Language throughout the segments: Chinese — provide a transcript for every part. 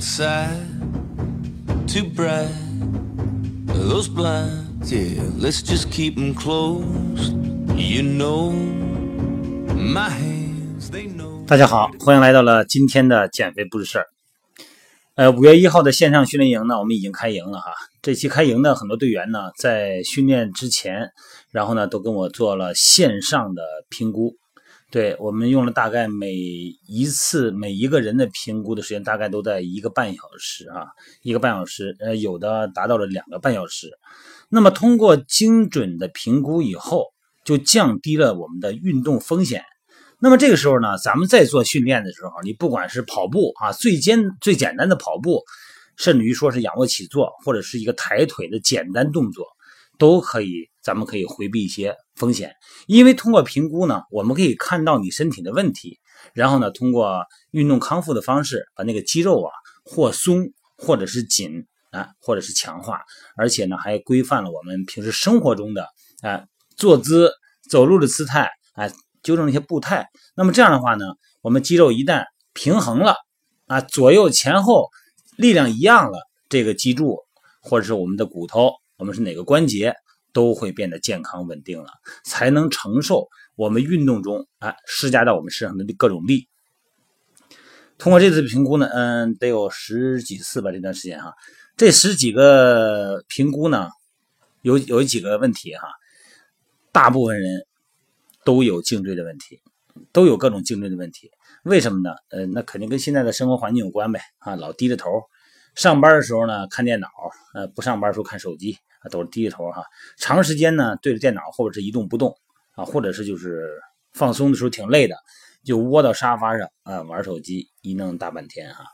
outside to bright. Those blinds, yeah, let's just keep them closed. You know, my hands, they know. 大家好，欢迎来到了今天的减肥不是事儿。呃，五月一号的线上训练营呢，我们已经开营了哈。这期开营的很多队员呢，在训练之前，然后呢，都跟我做了线上的评估。对我们用了大概每一次每一个人的评估的时间，大概都在一个半小时啊，一个半小时，呃，有的达到了两个半小时。那么通过精准的评估以后，就降低了我们的运动风险。那么这个时候呢，咱们在做训练的时候，你不管是跑步啊，最简最简单的跑步，甚至于说是仰卧起坐，或者是一个抬腿的简单动作，都可以，咱们可以回避一些风险。因为通过评估呢，我们可以看到你身体的问题，然后呢，通过运动康复的方式，把那个肌肉啊或松或者是紧啊，或者是强化，而且呢，还规范了我们平时生活中的啊坐姿、走路的姿态啊。纠正一些步态，那么这样的话呢，我们肌肉一旦平衡了啊，左右前后力量一样了，这个脊柱或者是我们的骨头，我们是哪个关节都会变得健康稳定了，才能承受我们运动中啊施加到我们身上的各种力。通过这次评估呢，嗯，得有十几次吧，这段时间哈，这十几个评估呢，有有几个问题哈，大部分人。都有颈椎的问题，都有各种颈椎的问题，为什么呢？呃，那肯定跟现在的生活环境有关呗。啊，老低着头，上班的时候呢看电脑，呃，不上班的时候看手机，啊，都是低着头哈。长时间呢对着电脑或者是一动不动，啊，或者是就是放松的时候挺累的，就窝到沙发上啊玩手机，一弄大半天哈。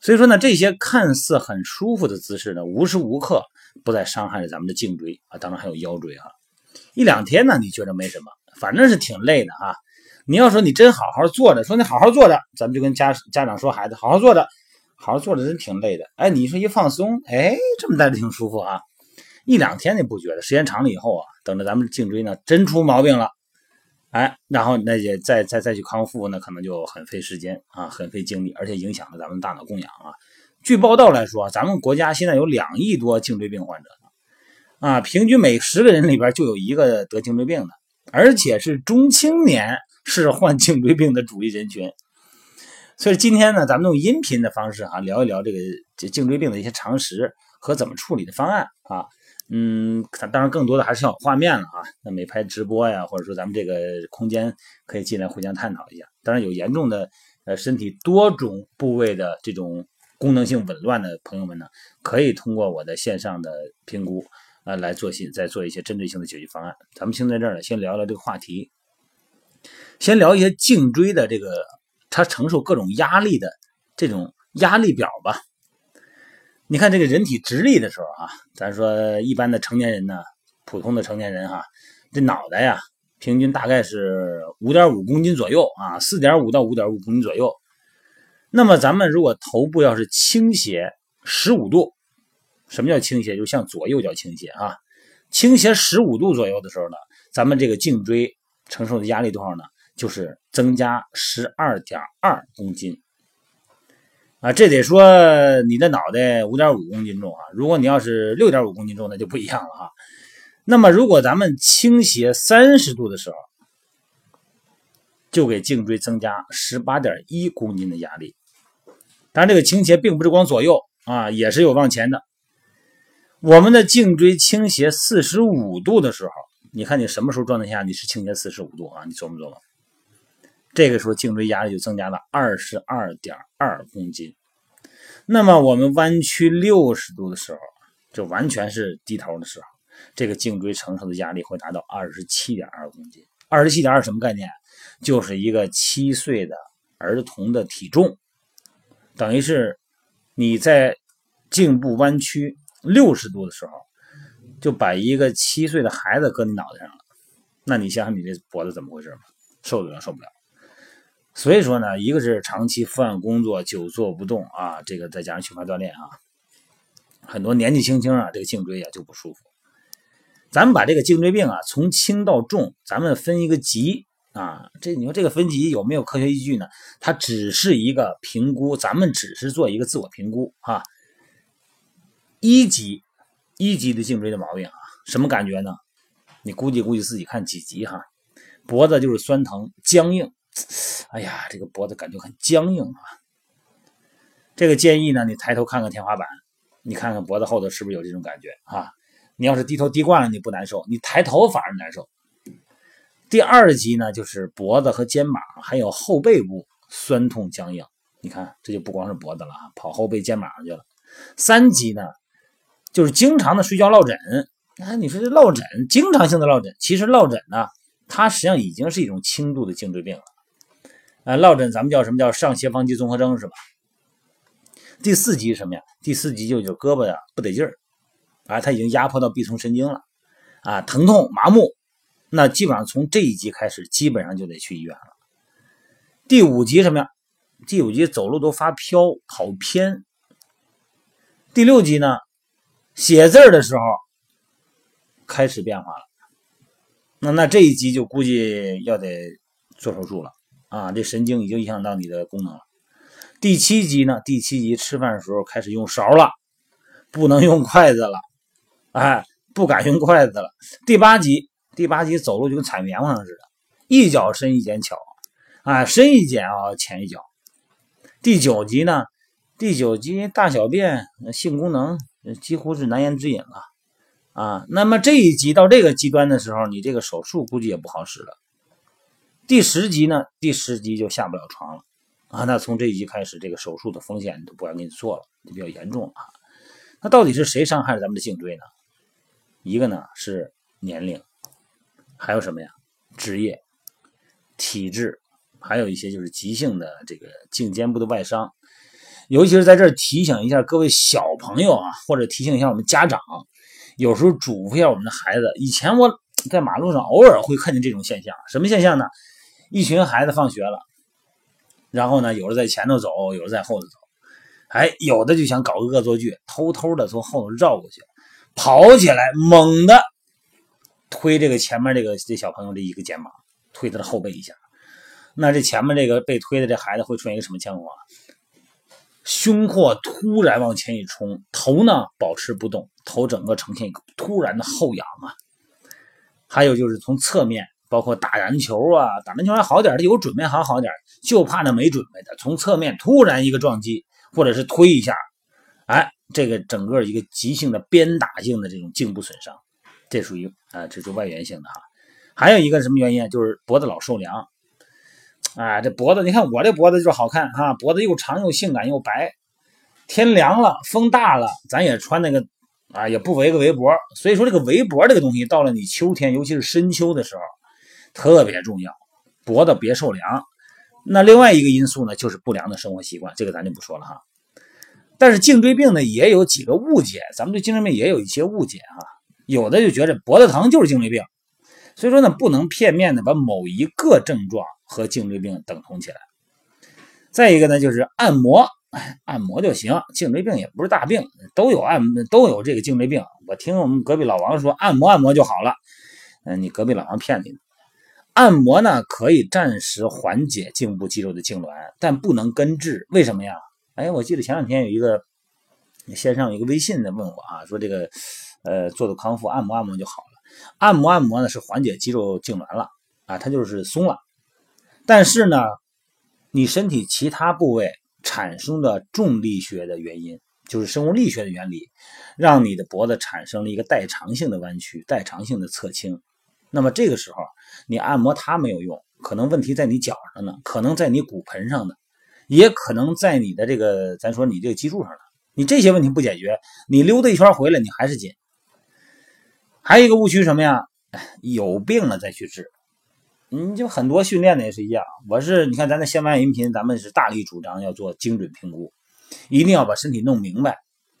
所以说呢，这些看似很舒服的姿势呢，无时无刻不在伤害着咱们的颈椎啊，当然还有腰椎哈。一两天呢，你觉得没什么。反正是挺累的啊！你要说你真好好坐着，说你好好坐着，咱们就跟家家长说孩子好好坐着，好好坐着真挺累的。哎，你说一放松，哎，这么待着挺舒服啊！一两天你不觉得，时间长了以后啊，等着咱们颈椎呢真出毛病了，哎，然后那也再再再去康复，那可能就很费时间啊，很费精力，而且影响了咱们大脑供氧啊。据报道来说，咱们国家现在有两亿多颈椎病患者啊，平均每十个人里边就有一个得颈椎病的。而且是中青年是患颈椎病的主力人群，所以今天呢，咱们用音频的方式哈聊一聊这个颈椎病的一些常识和怎么处理的方案啊。嗯，当然更多的还是要有画面了啊。那每拍直播呀，或者说咱们这个空间可以进来互相探讨一下。当然有严重的呃身体多种部位的这种功能性紊乱的朋友们呢，可以通过我的线上的评估。啊，来做些再做一些针对性的解决方案。咱们先在这儿呢，先聊聊这个话题，先聊一些颈椎的这个它承受各种压力的这种压力表吧。你看这个人体直立的时候啊，咱说一般的成年人呢，普通的成年人哈，这脑袋呀，平均大概是五点五公斤左右啊，四点五到五点五公斤左右。那么咱们如果头部要是倾斜十五度。什么叫倾斜？就向左右脚倾斜啊！倾斜十五度左右的时候呢，咱们这个颈椎承受的压力多少呢？就是增加十二点二公斤啊！这得说你的脑袋五点五公斤重啊！如果你要是六点五公斤重，那就不一样了哈。那么如果咱们倾斜三十度的时候，就给颈椎增加十八点一公斤的压力。当然，这个倾斜并不是光左右啊，也是有往前的。我们的颈椎倾斜四十五度的时候，你看你什么时候状态下你是倾斜四十五度啊？你琢磨琢磨，这个时候颈椎压力就增加了二十二点二公斤。那么我们弯曲六十度的时候，就完全是低头的时候，这个颈椎承受的压力会达到二十七点二公斤。二十七点二什么概念？就是一个七岁的儿童的体重，等于是你在颈部弯曲。六十度的时候，就把一个七岁的孩子搁你脑袋上了，那你想想你这脖子怎么回事？受得了受不了？所以说呢，一个是长期伏案工作、久坐不动啊，这个再加上缺乏锻炼啊，很多年纪轻轻啊，这个颈椎啊就不舒服。咱们把这个颈椎病啊从轻到重，咱们分一个级啊。这你说这个分级有没有科学依据呢？它只是一个评估，咱们只是做一个自我评估啊。一级，一级的颈椎的毛病啊，什么感觉呢？你估计估计自己看几级哈。脖子就是酸疼、僵硬，哎呀，这个脖子感觉很僵硬啊。这个建议呢，你抬头看看天花板，你看看脖子后头是不是有这种感觉啊？你要是低头低惯了，你不难受；你抬头反而难受。第二级呢，就是脖子和肩膀还有后背部酸痛僵硬。你看，这就不光是脖子了啊，跑后背肩膀上去了。三级呢？就是经常的睡觉落枕，啊，你说这落枕，经常性的落枕，其实落枕呢，它实际上已经是一种轻度的颈椎病了，啊，落枕咱们叫什么叫上斜方肌综合征是吧？第四级什么呀？第四级就就胳膊呀不得劲儿，啊，它已经压迫到臂丛神经了，啊，疼痛麻木，那基本上从这一级开始，基本上就得去医院了。第五级什么呀？第五级走路都发飘跑偏。第六级呢？写字的时候开始变化了，那那这一集就估计要得做手术了啊！这神经已经影响到你的功能了。第七集呢？第七集吃饭的时候开始用勺了，不能用筷子了，哎，不敢用筷子了。第八集，第八集走路就跟踩棉花似的，一脚深一脚巧，啊，深一脚啊，浅一脚。第九集呢？第九集大小便性功能。几乎是难言之隐了，啊，那么这一级到这个极端的时候，你这个手术估计也不好使了。第十级呢？第十级就下不了床了，啊，那从这一级开始，这个手术的风险都不敢给你做了，就比较严重啊。那到底是谁伤害了咱们的颈椎呢？一个呢是年龄，还有什么呀？职业、体质，还有一些就是急性的这个颈肩部的外伤。尤其是在这儿提醒一下各位小朋友啊，或者提醒一下我们家长，有时候嘱咐一下我们的孩子。以前我在马路上偶尔会看见这种现象，什么现象呢？一群孩子放学了，然后呢，有的在前头走，有的在后头走，哎，有的就想搞个恶作剧，偷偷的从后头绕过去，跑起来猛的推这个前面这个这小朋友的一个肩膀，推他的后背一下。那这前面这个被推的这孩子会出现一个什么情况？胸廓突然往前一冲，头呢保持不动，头整个呈现一个突然的后仰啊。还有就是从侧面，包括打篮球啊，打篮球还好点，有准备还好点，就怕那没准备的，从侧面突然一个撞击，或者是推一下，哎，这个整个一个急性的鞭打性的这种颈部损伤，这属于啊，这是外源性的哈。还有一个什么原因？就是脖子老受凉。啊，这脖子，你看我这脖子就是好看哈，脖子又长又性感又白。天凉了，风大了，咱也穿那个啊，也不围个围脖。所以说这个围脖这个东西，到了你秋天，尤其是深秋的时候，特别重要，脖子别受凉。那另外一个因素呢，就是不良的生活习惯，这个咱就不说了哈。但是颈椎病呢，也有几个误解，咱们对颈椎病也有一些误解哈。有的就觉得脖子疼就是颈椎病，所以说呢，不能片面的把某一个症状。和颈椎病等同起来。再一个呢，就是按摩，按摩就行。颈椎病也不是大病，都有按都有这个颈椎病。我听我们隔壁老王说，按摩按摩就好了。嗯，你隔壁老王骗你。按摩呢，可以暂时缓解颈部肌肉的痉挛，但不能根治。为什么呀？哎，我记得前两天有一个线上有一个微信的问我啊，说这个呃做做康复，按摩按摩就好了。按摩按摩呢是缓解肌肉痉挛了啊，它就是松了。但是呢，你身体其他部位产生的重力学的原因，就是生物力学的原理，让你的脖子产生了一个代偿性的弯曲、代偿性的侧倾。那么这个时候，你按摩它没有用，可能问题在你脚上呢，可能在你骨盆上呢，也可能在你的这个，咱说你这个脊柱上呢。你这些问题不解决，你溜达一圈回来，你还是紧。还有一个误区什么呀？有病了再去治。你就很多训练的也是一样，我是你看咱的线外音频，咱们是大力主张要做精准评估，一定要把身体弄明白，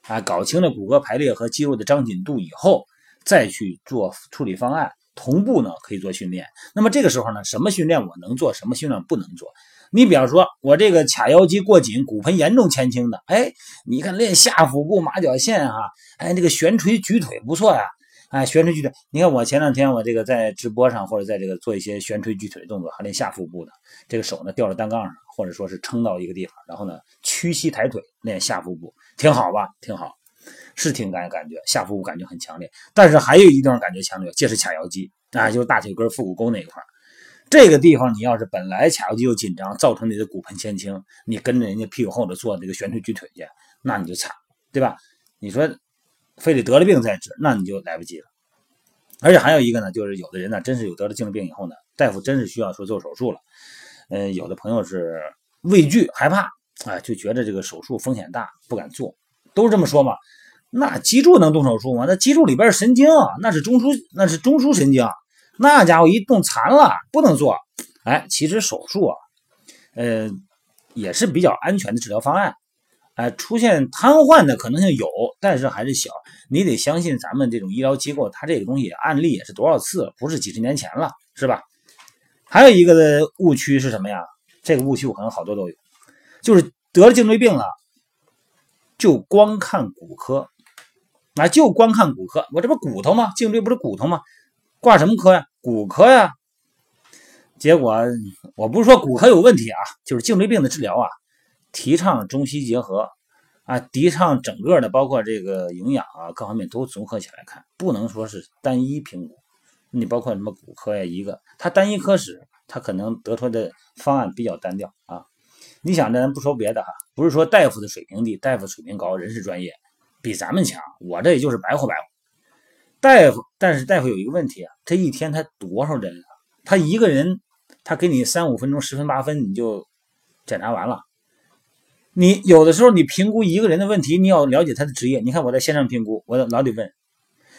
啊，搞清了骨骼排列和肌肉的张紧度以后，再去做处理方案，同步呢可以做训练。那么这个时候呢，什么训练我能做，什么训练不能做？你比方说，我这个髂腰肌过紧，骨盆严重前倾的，哎，你看练下腹部马甲线哈，哎，这个悬垂举腿不错呀。哎，悬垂举腿，你看我前两天我这个在直播上或者在这个做一些悬垂举腿的动作，还练下腹部的，这个手呢吊在单杠上，或者说是撑到一个地方，然后呢屈膝抬腿练下腹部，挺好吧？挺好，是挺感感觉下腹部感觉很强烈。但是还有一地方感觉强烈，就是髂腰肌啊，就是大腿根腹股沟那一块这个地方你要是本来髂腰肌就紧张，造成你的骨盆前倾，你跟着人家屁股后头做这个悬垂举腿去，那你就惨，对吧？你说。非得得了病再治，那你就来不及了。而且还有一个呢，就是有的人呢，真是有得了颈椎病以后呢，大夫真是需要说做手术了。嗯，有的朋友是畏惧害怕，啊，就觉得这个手术风险大，不敢做，都是这么说嘛。那脊柱能动手术吗？那脊柱里边是神经，那是中枢，那是中枢神经，那家伙一动残了，不能做。哎，其实手术啊，呃，也是比较安全的治疗方案。哎，出现瘫痪的可能性有，但是还是小。你得相信咱们这种医疗机构，它这个东西案例也是多少次，不是几十年前了，是吧？还有一个的误区是什么呀？这个误区我可能好多都有，就是得了颈椎病了，就光看骨科，啊，就光看骨科。我这不骨头吗？颈椎不是骨头吗？挂什么科呀？骨科呀。结果我不是说骨科有问题啊，就是颈椎病的治疗啊。提倡中西结合啊，提倡整个的，包括这个营养啊，各方面都综合起来看，不能说是单一评估。你包括什么骨科呀，一个他单一科室，他可能得出的方案比较单调啊。你想，咱不说别的哈，不是说大夫的水平低，大夫水平高，人事专业比咱们强，我这也就是白活白活。大夫，但是大夫有一个问题啊，这一天他多少人啊？他一个人，他给你三五分钟，十分八分，你就检查完了。你有的时候，你评估一个人的问题，你要了解他的职业。你看我在线上评估，我老得问，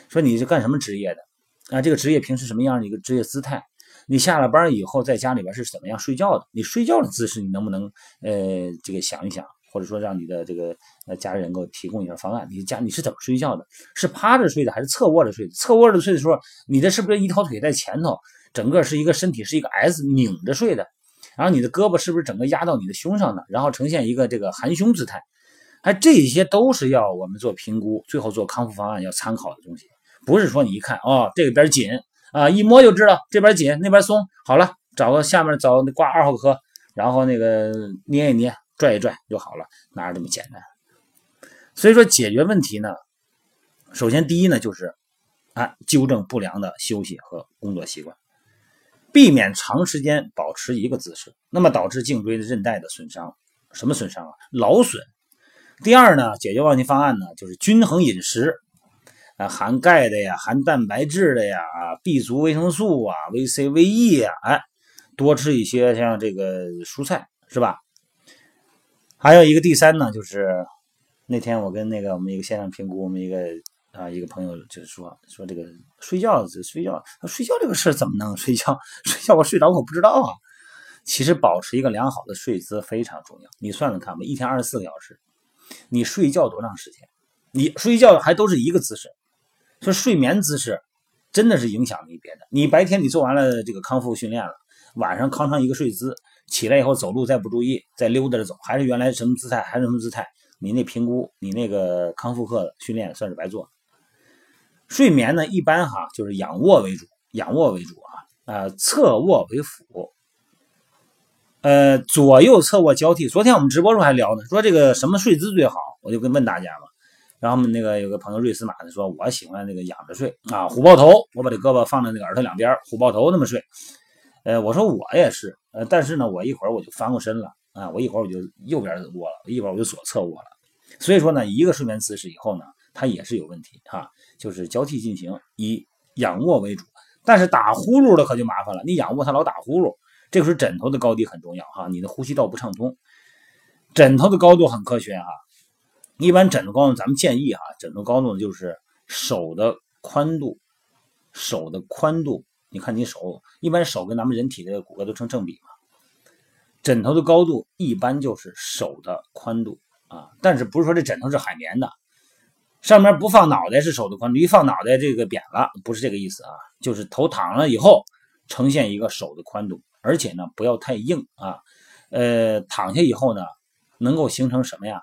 说你是干什么职业的？啊，这个职业平时什么样的一个职业姿态？你下了班以后在家里边是怎么样睡觉的？你睡觉的姿势你能不能呃这个想一想，或者说让你的这个呃家人给我提供一下方案？你家你是怎么睡觉的？是趴着睡的还是侧卧着睡的？侧卧着睡的时候，你这是不是一条腿在前头，整个是一个身体是一个 S 拧着睡的？然后你的胳膊是不是整个压到你的胸上呢？然后呈现一个这个含胸姿态，哎，这些都是要我们做评估，最后做康复方案要参考的东西。不是说你一看哦，这边紧啊，一摸就知道这边紧那边松，好了，找个下面找挂二号科，然后那个捏一捏、拽一拽就好了，哪有这么简单？所以说解决问题呢，首先第一呢就是啊，纠正不良的休息和工作习惯。避免长时间保持一个姿势，那么导致颈椎的韧带的损伤。什么损伤啊？劳损。第二呢，解决问题方案呢，就是均衡饮食，啊，含钙的呀，含蛋白质的呀，啊，B 族维生素啊，维 C、维 E 呀，哎，多吃一些像这个蔬菜，是吧？还有一个第三呢，就是那天我跟那个我们一个线上评估，我们一个。啊，一个朋友就是说说这个睡觉，睡觉，睡觉这个事怎么能睡觉？睡觉我睡着我不知道啊。其实保持一个良好的睡姿非常重要。你算算看吧，一天二十四个小时，你睡觉多长时间？你睡觉还都是一个姿势，说睡眠姿势真的是影响你别的。你白天你做完了这个康复训练了，晚上康成一个睡姿，起来以后走路再不注意，再溜达着走，还是原来什么姿态，还是什么姿态，你那评估，你那个康复课的训练算是白做。睡眠呢，一般哈就是仰卧为主，仰卧为主啊，啊，侧卧为辅，呃，左右侧卧交替。昨天我们直播时候还聊呢，说这个什么睡姿最好，我就跟问大家嘛。然后我们那个有个朋友瑞斯马的说，我喜欢那个仰着睡啊，虎抱头，我把这胳膊放在那个耳朵两边，虎抱头那么睡。呃，我说我也是，呃，但是呢，我一会儿我就翻过身了啊，我一会儿我就右边卧了，一会儿我就左侧卧了。所以说呢，一个睡眠姿势以后呢，它也是有问题哈。就是交替进行，以仰卧为主，但是打呼噜的可就麻烦了。你仰卧，他老打呼噜，这个时候枕头的高低很重要哈，你的呼吸道不畅通。枕头的高度很科学哈，一般枕头高度咱们建议哈，枕头高度就是手的宽度，手的宽度，你看你手，一般手跟咱们人体的骨骼都成正比嘛，枕头的高度一般就是手的宽度啊，但是不是说这枕头是海绵的。上面不放脑袋是手的宽度，一放脑袋这个扁了，不是这个意思啊，就是头躺了以后呈现一个手的宽度，而且呢不要太硬啊，呃躺下以后呢能够形成什么呀？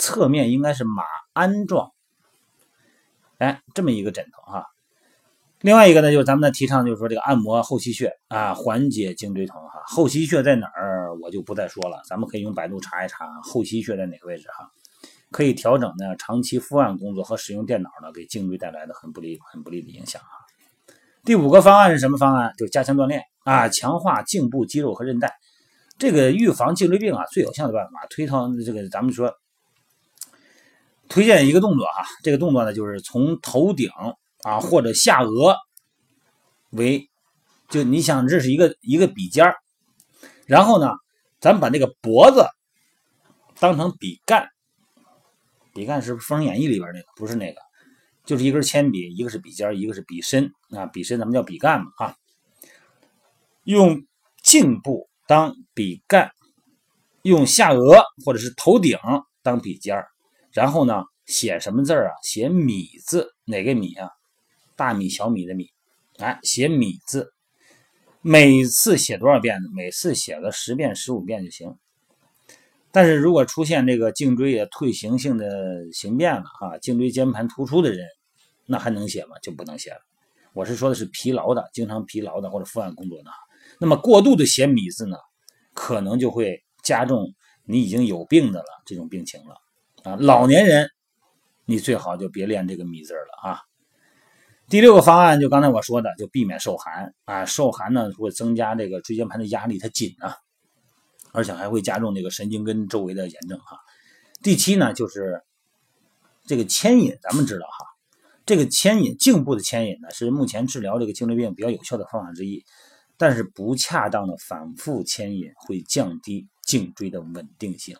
侧面应该是马鞍状，哎这么一个枕头哈，另外一个呢，就是咱们的提倡，就是说这个按摩后溪穴啊，缓解颈椎疼哈。后溪穴在哪儿，我就不再说了，咱们可以用百度查一查后溪穴在哪个位置哈。可以调整呢长期伏案工作和使用电脑呢给颈椎带来的很不利、很不利的影响哈。第五个方案是什么方案？就是加强锻炼啊，强化颈部肌肉和韧带。这个预防颈椎病啊，最有效的办法，推到这个咱们说推荐一个动作哈，这个动作呢就是从头顶。啊，或者下颚为，就你想这是一个一个笔尖儿，然后呢，咱把那个脖子当成笔干，笔干是《封神演义》里边那个，不是那个，就是一根铅笔，一个是笔尖一个是笔身啊，笔身咱们叫笔干嘛啊，用颈部当笔干，用下颚或者是头顶当笔尖儿。然后呢，写什么字儿啊？写米字，哪个米啊？大米、小米的米，哎，写米字，每次写多少遍呢？每次写个十遍、十五遍就行。但是如果出现这个颈椎也退行性的形变了啊，颈椎间盘突出的人，那还能写吗？就不能写了。我是说的是疲劳的、经常疲劳的或者伏案工作的。那么过度的写米字呢，可能就会加重你已经有病的了这种病情了啊。老年人，你最好就别练这个米字了啊。第六个方案就刚才我说的，就避免受寒啊，受寒呢会增加这个椎间盘的压力，它紧啊，而且还会加重这个神经根周围的炎症哈。第七呢就是这个牵引，咱们知道哈，这个牵引颈部的牵引呢是目前治疗这个颈椎病比较有效的方法之一，但是不恰当的反复牵引会降低颈椎的稳定性。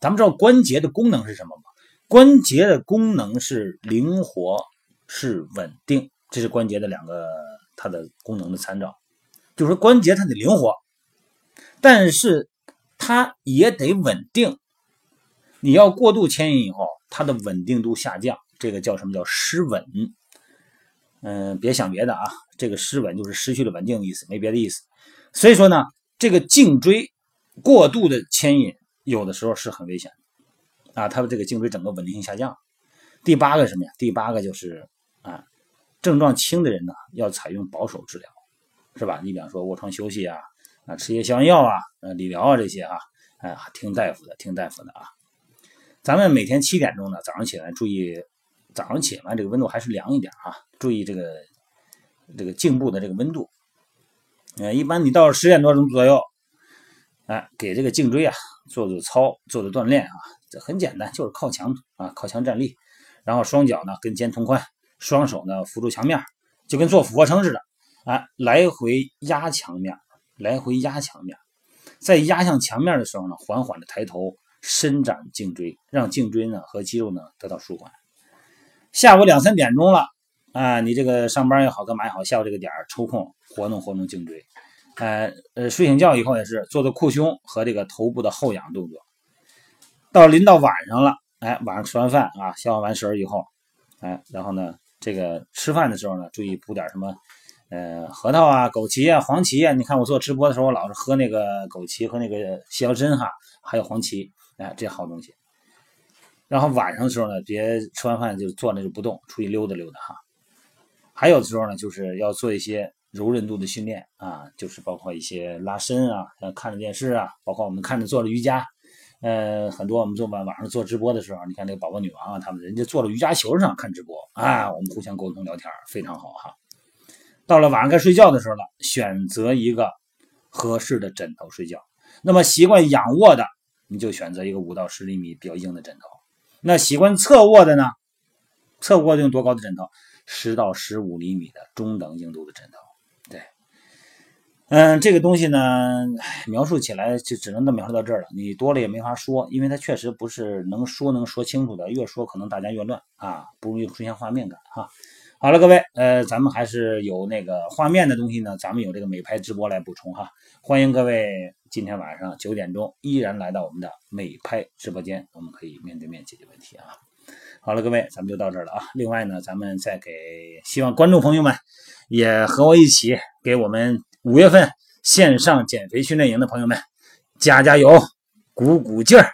咱们知道关节的功能是什么吗？关节的功能是灵活。是稳定，这是关节的两个它的功能的参照，就是关节它得灵活，但是它也得稳定。你要过度牵引以后，它的稳定度下降，这个叫什么叫失稳？嗯，别想别的啊，这个失稳就是失去了稳定的意思，没别的意思。所以说呢，这个颈椎过度的牵引有的时候是很危险的啊，他的这个颈椎整个稳定性下降。第八个什么呀？第八个就是。啊，症状轻的人呢，要采用保守治疗，是吧？你比方说卧床休息啊，啊，吃些消炎药啊，呃，理疗啊这些啊，哎，听大夫的，听大夫的啊。咱们每天七点钟呢，早上起来注意，早上起来这个温度还是凉一点啊，注意这个这个颈部的这个温度。呃，一般你到十点多钟左右，哎，给这个颈椎啊做做操，做做锻炼啊，这很简单，就是靠墙啊，靠墙站立，然后双脚呢跟肩同宽。双手呢扶住墙面，就跟做俯卧撑似的，啊，来回压墙面，来回压墙面，在压向墙面的时候呢，缓缓的抬头，伸展颈椎，让颈椎呢和肌肉呢得到舒缓。下午两三点钟了，啊，你这个上班也好，干嘛也好，下午这个点抽空活动活动颈椎，呃呃，睡醒觉以后也是做做扩胸和这个头部的后仰动作。到临到晚上了，哎，晚上吃完饭啊，消化完食儿以后，哎，然后呢。这个吃饭的时候呢，注意补点什么，呃，核桃啊、枸杞啊、黄芪啊。你看我做直播的时候，我老是喝那个枸杞和那个细腰参哈，还有黄芪，哎，这好东西。然后晚上的时候呢，别吃完饭就坐那就不动，出去溜达溜达哈。还有的时候呢，就是要做一些柔韧度的训练啊，就是包括一些拉伸啊，像看着电视啊，包括我们看着做了瑜伽。呃，很多我们做晚晚上做直播的时候，你看那个宝宝女王啊，他们人家坐在瑜伽球上看直播啊，我们互相沟通聊天，非常好哈。到了晚上该睡觉的时候了，选择一个合适的枕头睡觉。那么习惯仰卧的，你就选择一个五到十厘米比较硬的枕头。那习惯侧卧的呢？侧卧用多高的枕头？十到十五厘米的中等硬度的枕头。嗯，这个东西呢，描述起来就只能都描述到这儿了。你多了也没法说，因为它确实不是能说能说清楚的，越说可能大家越乱啊，不容易出现画面感哈。好了，各位，呃，咱们还是有那个画面的东西呢，咱们有这个美拍直播来补充哈。欢迎各位今天晚上九点钟依然来到我们的美拍直播间，我们可以面对面解决问题啊。好了，各位，咱们就到这儿了啊。另外呢，咱们再给希望观众朋友们也和我一起给我们。五月份线上减肥训练营的朋友们，加加油，鼓鼓劲儿，